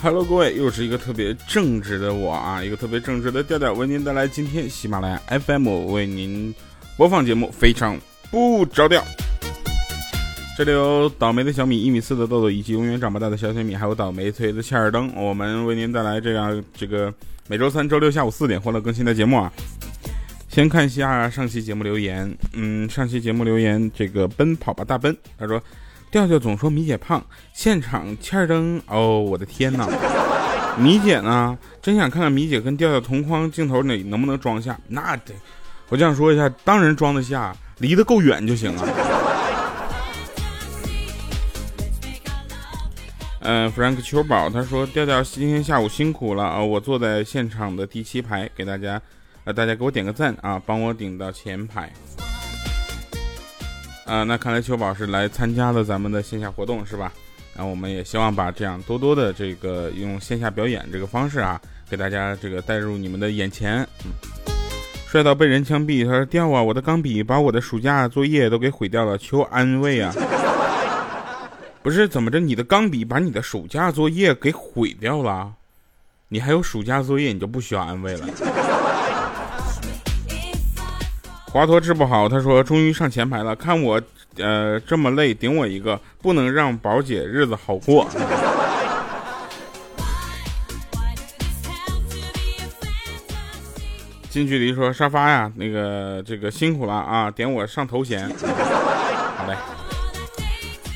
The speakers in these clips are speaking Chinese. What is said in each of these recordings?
Hello，各位，又是一个特别正直的我啊，一个特别正直的调调为您带来今天喜马拉雅 FM 为您播放节目，非常不着调。这里有倒霉的小米一米四的豆豆，以及永远长不大的小小米，还有倒霉催的切尔登，我们为您带来这样这个每周三、周六下午四点欢乐更新的节目啊。先看一下上期节目留言，嗯，上期节目留言这个奔跑吧大奔，他说。调调总说米姐胖，现场欠灯哦，我的天哪！米姐呢？真想看看米姐跟调调同框镜头里能不能装下？那得，我就想说一下，当然装得下，离得够远就行了。嗯，Frank 秋宝他说调调今天下午辛苦了啊，我坐在现场的第七排，给大家，呃，大家给我点个赞啊，帮我顶到前排。啊，那看来秋宝是来参加了咱们的线下活动是吧？然后我们也希望把这样多多的这个用线下表演这个方式啊，给大家这个带入你们的眼前。嗯，帅到被人枪毙，他说掉啊，我的钢笔把我的暑假作业都给毁掉了，求安慰啊！不是怎么着，你的钢笔把你的暑假作业给毁掉了？你还有暑假作业，你就不需要安慰了。华佗治不好，他说终于上前排了，看我，呃，这么累，顶我一个，不能让宝姐日子好过。近距离说沙发呀，那个这个辛苦了啊，点我上头衔。好嘞，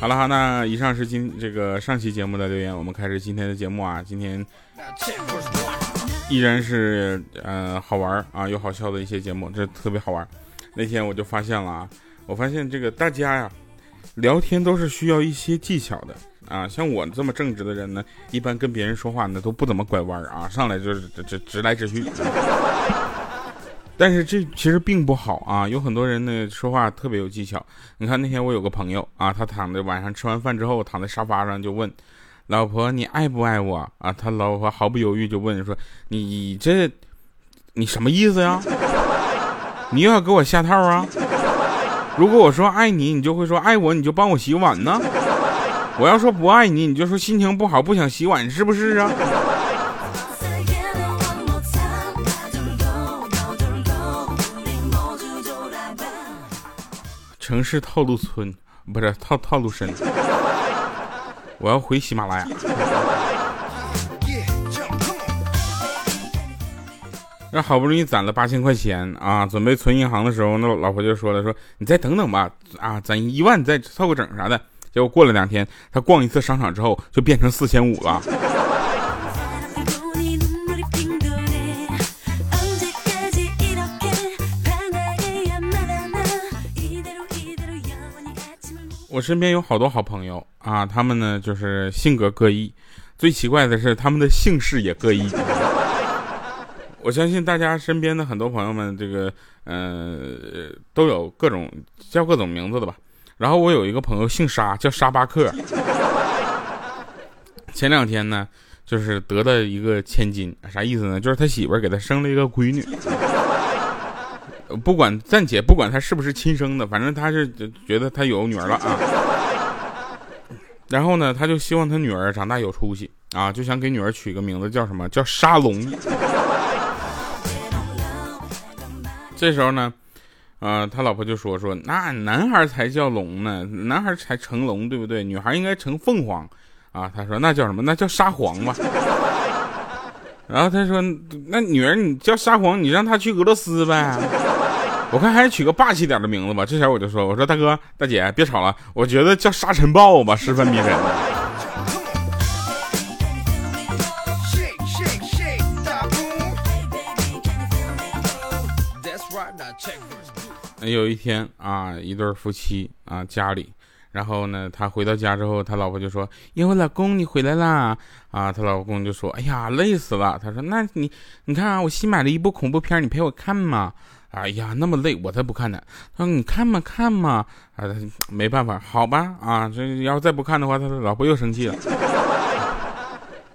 好了哈，那以上是今这个上期节目的留言，我们开始今天的节目啊，今天依然是呃好玩啊又好笑的一些节目，这特别好玩。那天我就发现了啊，我发现这个大家呀，聊天都是需要一些技巧的啊。像我这么正直的人呢，一般跟别人说话呢都不怎么拐弯啊，上来就是直直来直去。但是这其实并不好啊，有很多人呢说话特别有技巧。你看那天我有个朋友啊，他躺在晚上吃完饭之后躺在沙发上就问老婆你爱不爱我啊？他老婆毫不犹豫就问说你这你什么意思呀？你又要给我下套啊？如果我说爱你，你就会说爱我，你就帮我洗碗呢。我要说不爱你，你就说心情不好，不想洗碗，是不是啊？城市套路村不是套套路深，我要回喜马拉雅。那好不容易攒了八千块钱啊，准备存银行的时候，那老婆就说了：“说你再等等吧，啊，攒一万再凑个整啥的。”结果过了两天，他逛一次商场之后，就变成四千五了。我身边有好多好朋友啊，他们呢就是性格各异，最奇怪的是他们的姓氏也各异。我相信大家身边的很多朋友们，这个呃都有各种叫各种名字的吧。然后我有一个朋友姓沙，叫沙巴克。前两天呢，就是得了一个千金，啥意思呢？就是他媳妇给他生了一个闺女。不管暂且不管他是不是亲生的，反正他是觉得他有女儿了啊。然后呢，他就希望他女儿长大有出息啊，就想给女儿取个名字叫什么？叫沙龙。这时候呢，呃，他老婆就说说，那男孩才叫龙呢，男孩才成龙，对不对？女孩应该成凤凰，啊，他说那叫什么？那叫沙皇吧。然后他说，那女儿你叫沙皇，你让她去俄罗斯呗。我看还是取个霸气点的名字吧。这前我就说，我说大哥大姐别吵了，我觉得叫沙尘暴吧，十分迷人。有一天啊，一对夫妻啊家里，然后呢，他回到家之后，他老婆就说：“哟，老公你回来啦！”啊，他老公就说：“哎呀，累死了。”他说：“那你你看啊，我新买了一部恐怖片，你陪我看嘛？”哎呀，那么累，我才不看呢。他说：“你看嘛，看嘛。”啊，没办法，好吧啊，这要是再不看的话，他老婆又生气了。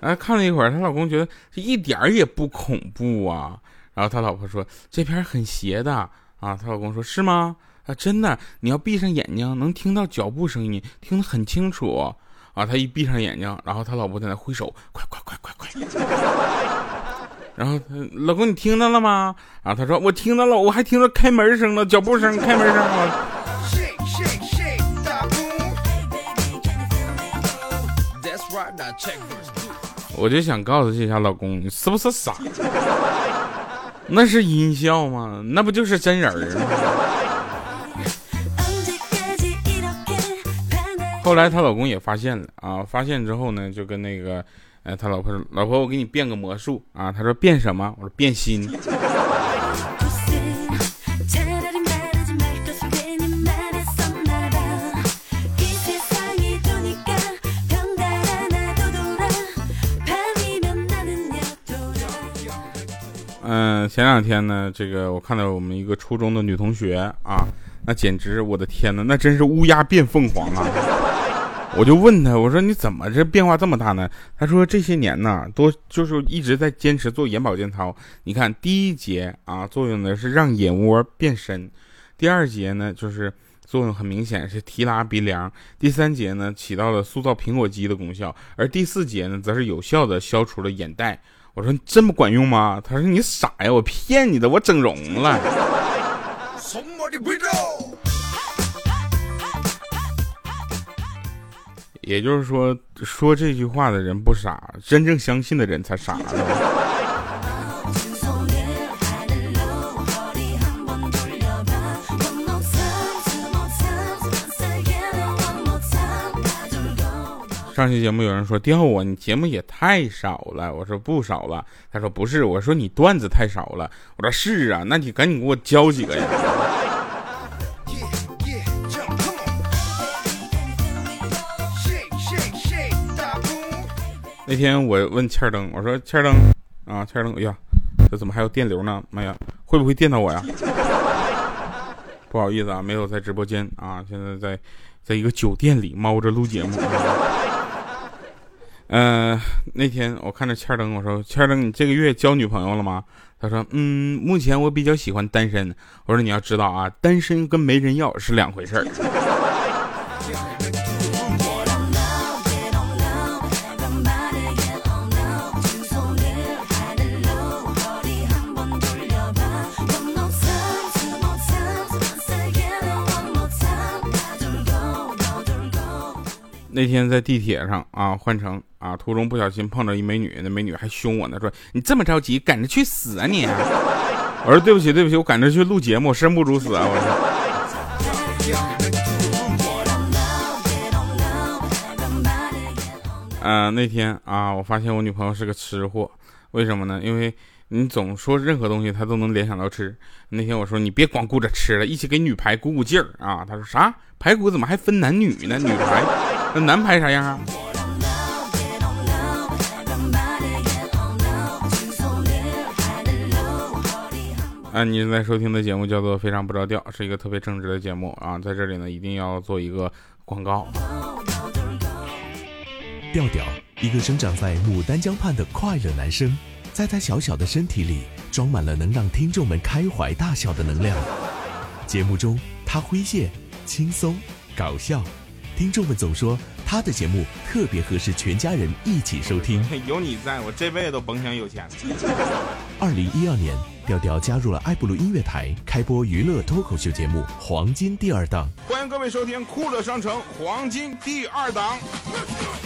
哎，看了一会儿，他老公觉得这一点也不恐怖啊。然后他老婆说：“这片很邪的。”啊，她老公说是吗？啊，真的，你要闭上眼睛，能听到脚步声音，听得很清楚。啊，他一闭上眼睛，然后他老婆在那挥手，快快快快快。然后老公你听到了吗？啊，他说我听到了，我还听到开门声了，脚步声，开门声啊。我就想告诉这下老公，你是不是傻？那是音效吗？那不就是真人吗？后来她老公也发现了啊，发现之后呢，就跟那个，哎，他老婆说：“老婆，我给你变个魔术啊。”他说：“变什么？”我说：“变心。”嗯，前两天呢，这个我看到我们一个初中的女同学啊，那简直我的天呐，那真是乌鸦变凤凰啊！我就问他，我说你怎么这变化这么大呢？他说这些年呢，都就是一直在坚持做眼保健操。你看第一节啊，作用呢是让眼窝变深；第二节呢，就是作用很明显是提拉鼻梁；第三节呢，起到了塑造苹果肌的功效；而第四节呢，则是有效的消除了眼袋。我说这么管用吗？他说你傻呀，我骗你的，我整容了。也就是说，说这句话的人不傻，真正相信的人才傻。上期节目有人说调我，你节目也太少了。我说不少了。他说不是，我说你段子太少了。我说是啊，那你赶紧给我教几个呀。那天我问欠灯，我说欠灯啊，欠灯，哎呀，这怎么还有电流呢？妈呀，会不会电到我呀？不好意思啊，没有在直播间啊，现在在在一个酒店里猫着录节目。嗯，那天我看着欠灯，我说欠灯，你这个月交女朋友了吗？他说，嗯，目前我比较喜欢单身。我说你要知道啊，单身跟没人要是两回事儿。那天在地铁上啊，换乘啊，途中不小心碰着一美女，那美女还凶我呢，说你这么着急，赶着去死啊你！我说对不起对不起，我赶着去录节目，生不如死啊！我说。啊，那天啊，我发现我女朋友是个吃货，为什么呢？因为你总说任何东西，她都能联想到吃。那天我说你别光顾着吃了，一起给女排鼓鼓劲儿啊！她说啥？排骨怎么还分男女呢？女排。那男排啥样啊？啊，你正在收听的节目叫做《非常不着调》，是一个特别正直的节目啊！在这里呢，一定要做一个广告。调调，一个生长在牡丹江畔的快乐男生，在他小小的身体里装满了能让听众们开怀大笑的能量。节目中，他诙谐、轻松、搞笑。听众们总说他的节目特别合适全家人一起收听。有你在我这辈子都甭想有钱。二零一二年，调调加入了爱布鲁音乐台，开播娱乐脱口秀节目《黄金第二档》。欢迎各位收听酷乐商城《黄金第二档》。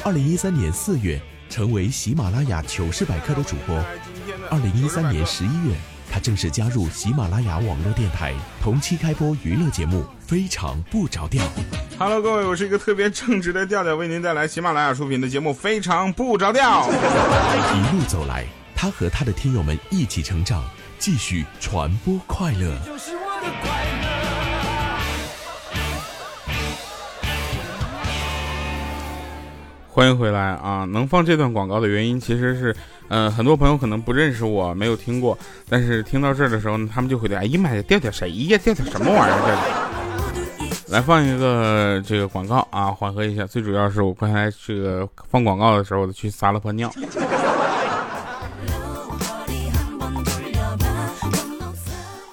二零一三年四月，成为喜马拉雅糗事百科的主播。二零一三年十一月。他正式加入喜马拉雅网络电台，同期开播娱乐节目《非常不着调》。Hello，各位，我是一个特别正直的调调，为您带来喜马拉雅出品的节目《非常不着调》。一路走来，他和他的听友们一起成长，继续传播快乐。欢迎回来啊！能放这段广告的原因其实是。嗯，很多朋友可能不认识我，没有听过，但是听到这儿的时候呢，他们就会对，哎呀妈呀，调调谁呀？调调什么玩意儿？来放一个这个广告啊，缓和一下。最主要是我刚才这个放广告的时候，我去撒了泡尿。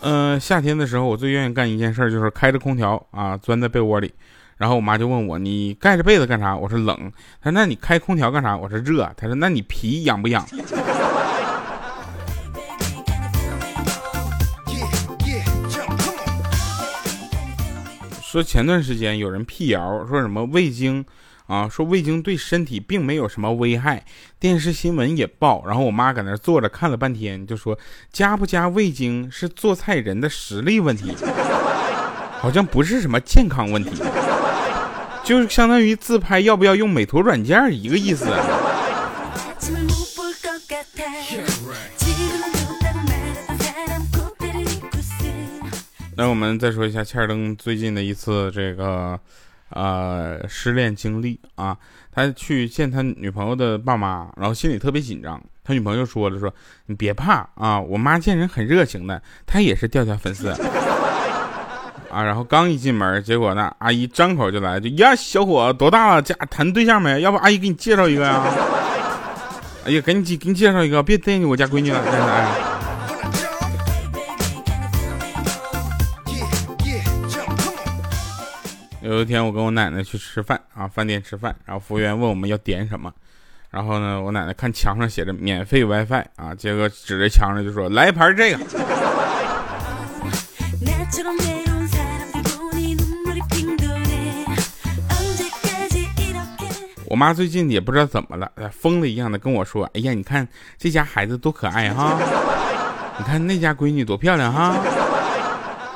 嗯，夏天的时候，我最愿意干一件事就是开着空调啊，钻在被窝里，然后我妈就问我：“你盖着被子干啥？”我说：“冷。”她说：“那你开空调干啥？”我说：“热。”她说：“那你皮痒不痒？”说前段时间有人辟谣，说什么味精啊，说味精对身体并没有什么危害，电视新闻也报。然后我妈搁那坐着看了半天，就说加不加味精是做菜人的实力问题，好像不是什么健康问题，就是相当于自拍要不要用美图软件一个意思。那我们再说一下欠儿登最近的一次这个，呃，失恋经历啊。他去见他女朋友的爸妈，然后心里特别紧张。他女朋友说了说：“你别怕啊，我妈见人很热情的，她也是调调粉丝。”啊，然后刚一进门，结果呢，阿姨张口就来就呀，小伙多大了？家谈对象没？要不阿姨给你介绍一个呀？哎呀，赶紧给你介绍一个，别惦记我家闺女了，真的哎。有一天，我跟我奶奶去吃饭啊，饭店吃饭，然后服务员问我们要点什么，然后呢，我奶奶看墙上写着免费 WiFi 啊，结果指着墙上就说来一盘这个。我妈最近也不知道怎么了，疯了一样的跟我说：“哎呀，你看这家孩子多可爱哈，你看那家闺女多漂亮哈。”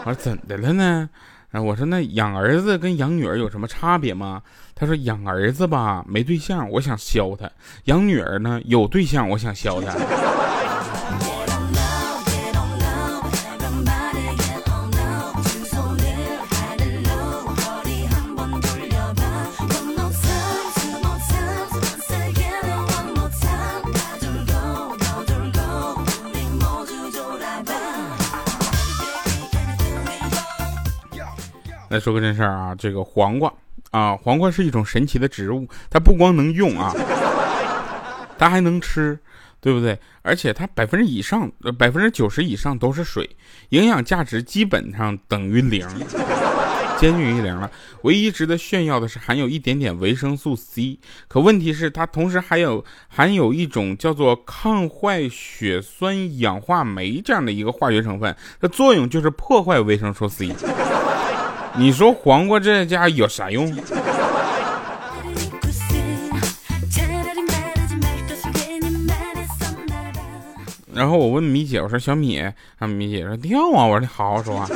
我说怎的了呢？啊，我说那养儿子跟养女儿有什么差别吗？她说养儿子吧没对象，我想削他；养女儿呢有对象，我想削他。来说个真事儿啊，这个黄瓜啊，黄瓜是一种神奇的植物，它不光能用啊，它还能吃，对不对？而且它百分之以上，百分之九十以上都是水，营养价值基本上等于零，接近于零了。唯一值得炫耀的是含有一点点维生素 C，可问题是它同时还有含有一种叫做抗坏血酸氧化酶这样的一个化学成分，它作用就是破坏维生素 C。你说黄瓜这家有啥用？然后我问米姐，我说小米，啊米姐说掉啊，我说你好好说话。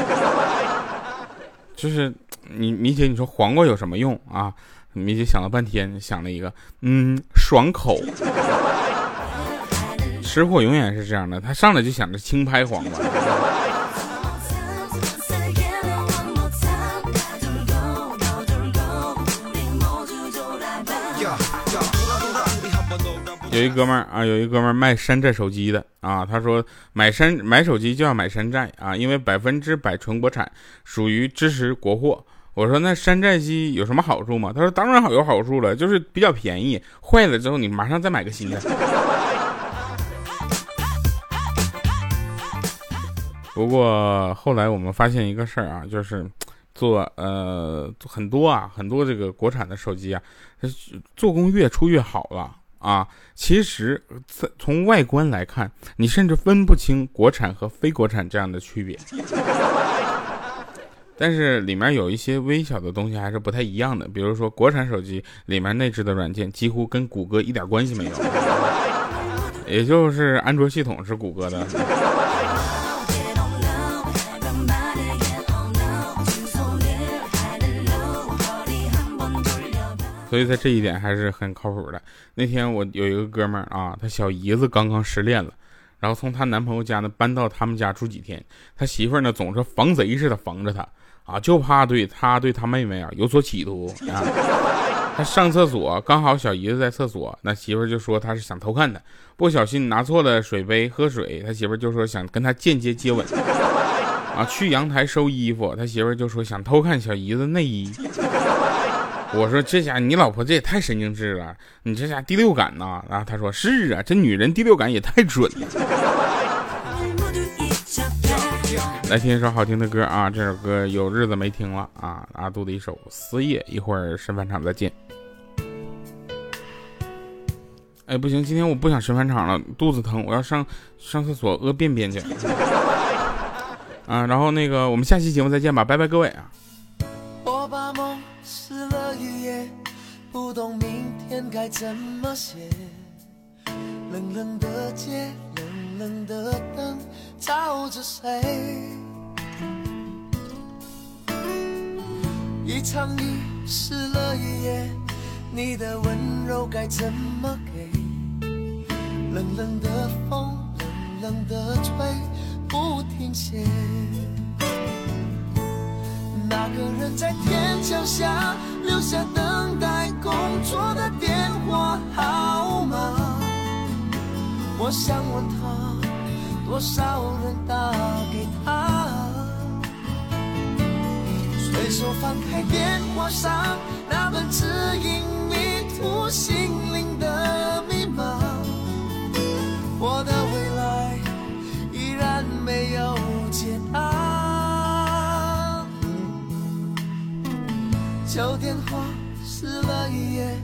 就是你米姐，你说黄瓜有什么用啊？米姐想了半天，想了一个，嗯，爽口。吃货永远是这样的，他上来就想着轻拍黄瓜。有一哥们儿啊，有一哥们儿卖山寨手机的啊，他说买山买手机就要买山寨啊，因为百分之百纯国产，属于支持国货。我说那山寨机有什么好处吗？他说当然好有好处了，就是比较便宜，坏了之后你马上再买个新的。不过后来我们发现一个事儿啊，就是做呃很多啊很多这个国产的手机啊，做工越出越好了。啊，其实从外观来看，你甚至分不清国产和非国产这样的区别。但是里面有一些微小的东西还是不太一样的，比如说国产手机里面内置的软件几乎跟谷歌一点关系没有，也就是安卓系统是谷歌的。所以在这一点还是很靠谱的。那天我有一个哥们儿啊，他小姨子刚刚失恋了，然后从她男朋友家呢搬到他们家住几天。他媳妇儿呢总是防贼似的防着他啊，就怕对他对他妹妹啊有所企图啊。他上厕所刚好小姨子在厕所，那媳妇儿就说他是想偷看他，不小心拿错了水杯喝水，他媳妇儿就说想跟他间接接吻 啊。去阳台收衣服，他媳妇儿就说想偷看小姨子内衣。我说这家你老婆这也太神经质了，你这家第六感呐？然后他说是啊，这女人第六感也太准了。来听一首好听的歌啊！这首歌有日子没听了啊！阿杜的一首《思夜》，一会儿神返场再见。哎，不行，今天我不想神返场了，肚子疼，我要上上厕所屙便便去。啊，然后那个，我们下期节目再见吧，拜拜各位啊！我把梦湿了一夜，不懂明天该怎么写。冷冷的街，冷冷的灯，照着谁？一场雨湿了一夜，你的温柔该怎么给？冷冷的风，冷冷的吹，不停歇。那个人在天桥下留下等待工作的电话号码，我想问他，多少人打给他？随手翻开电话上那本指引迷途心灵旧电话撕了一页，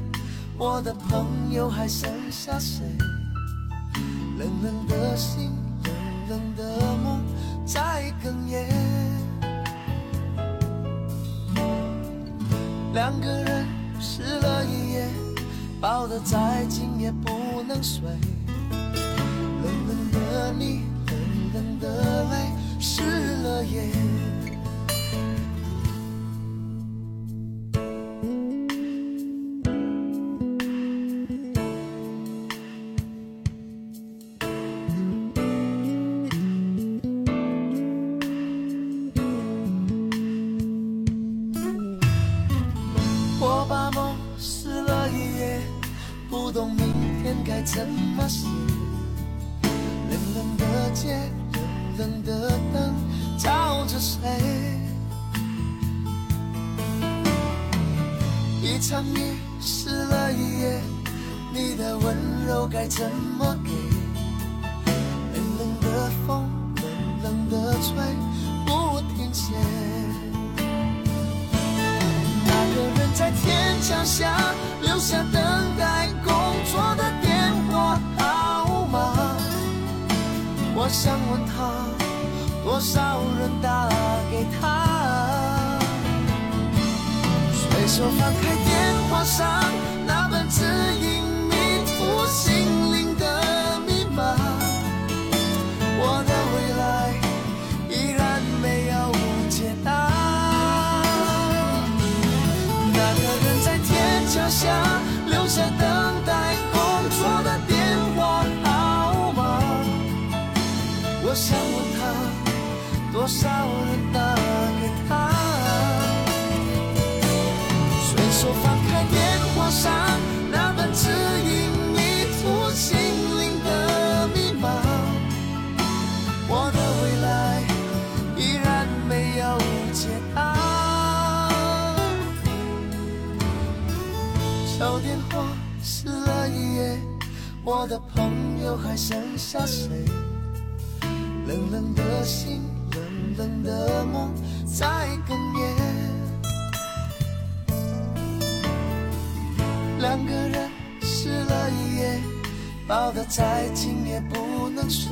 我的朋友还剩下谁？冷冷的心，冷冷的梦在哽咽。两个人湿了一夜，抱得再紧也不能睡。冷冷的你，冷冷的泪，湿了夜。该怎么写。冷冷的街，冷冷的灯，照着谁？一场雨湿了一夜，你的温柔该怎么给？冷冷的风，冷冷的吹，不停歇。那个人在天桥下留下等我想问他，多少人打给他？随手翻开电话上少人打给他？随手翻开电话上那本指引迷途心灵的密码，我的未来依然没有解答。旧电话撕了一页，我的朋友还剩下谁？冷冷的心，冷冷的梦在哽咽。两个人湿了一夜，抱得再紧也不能睡。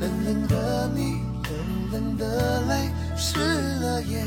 冷冷的你，冷冷的泪，湿了夜。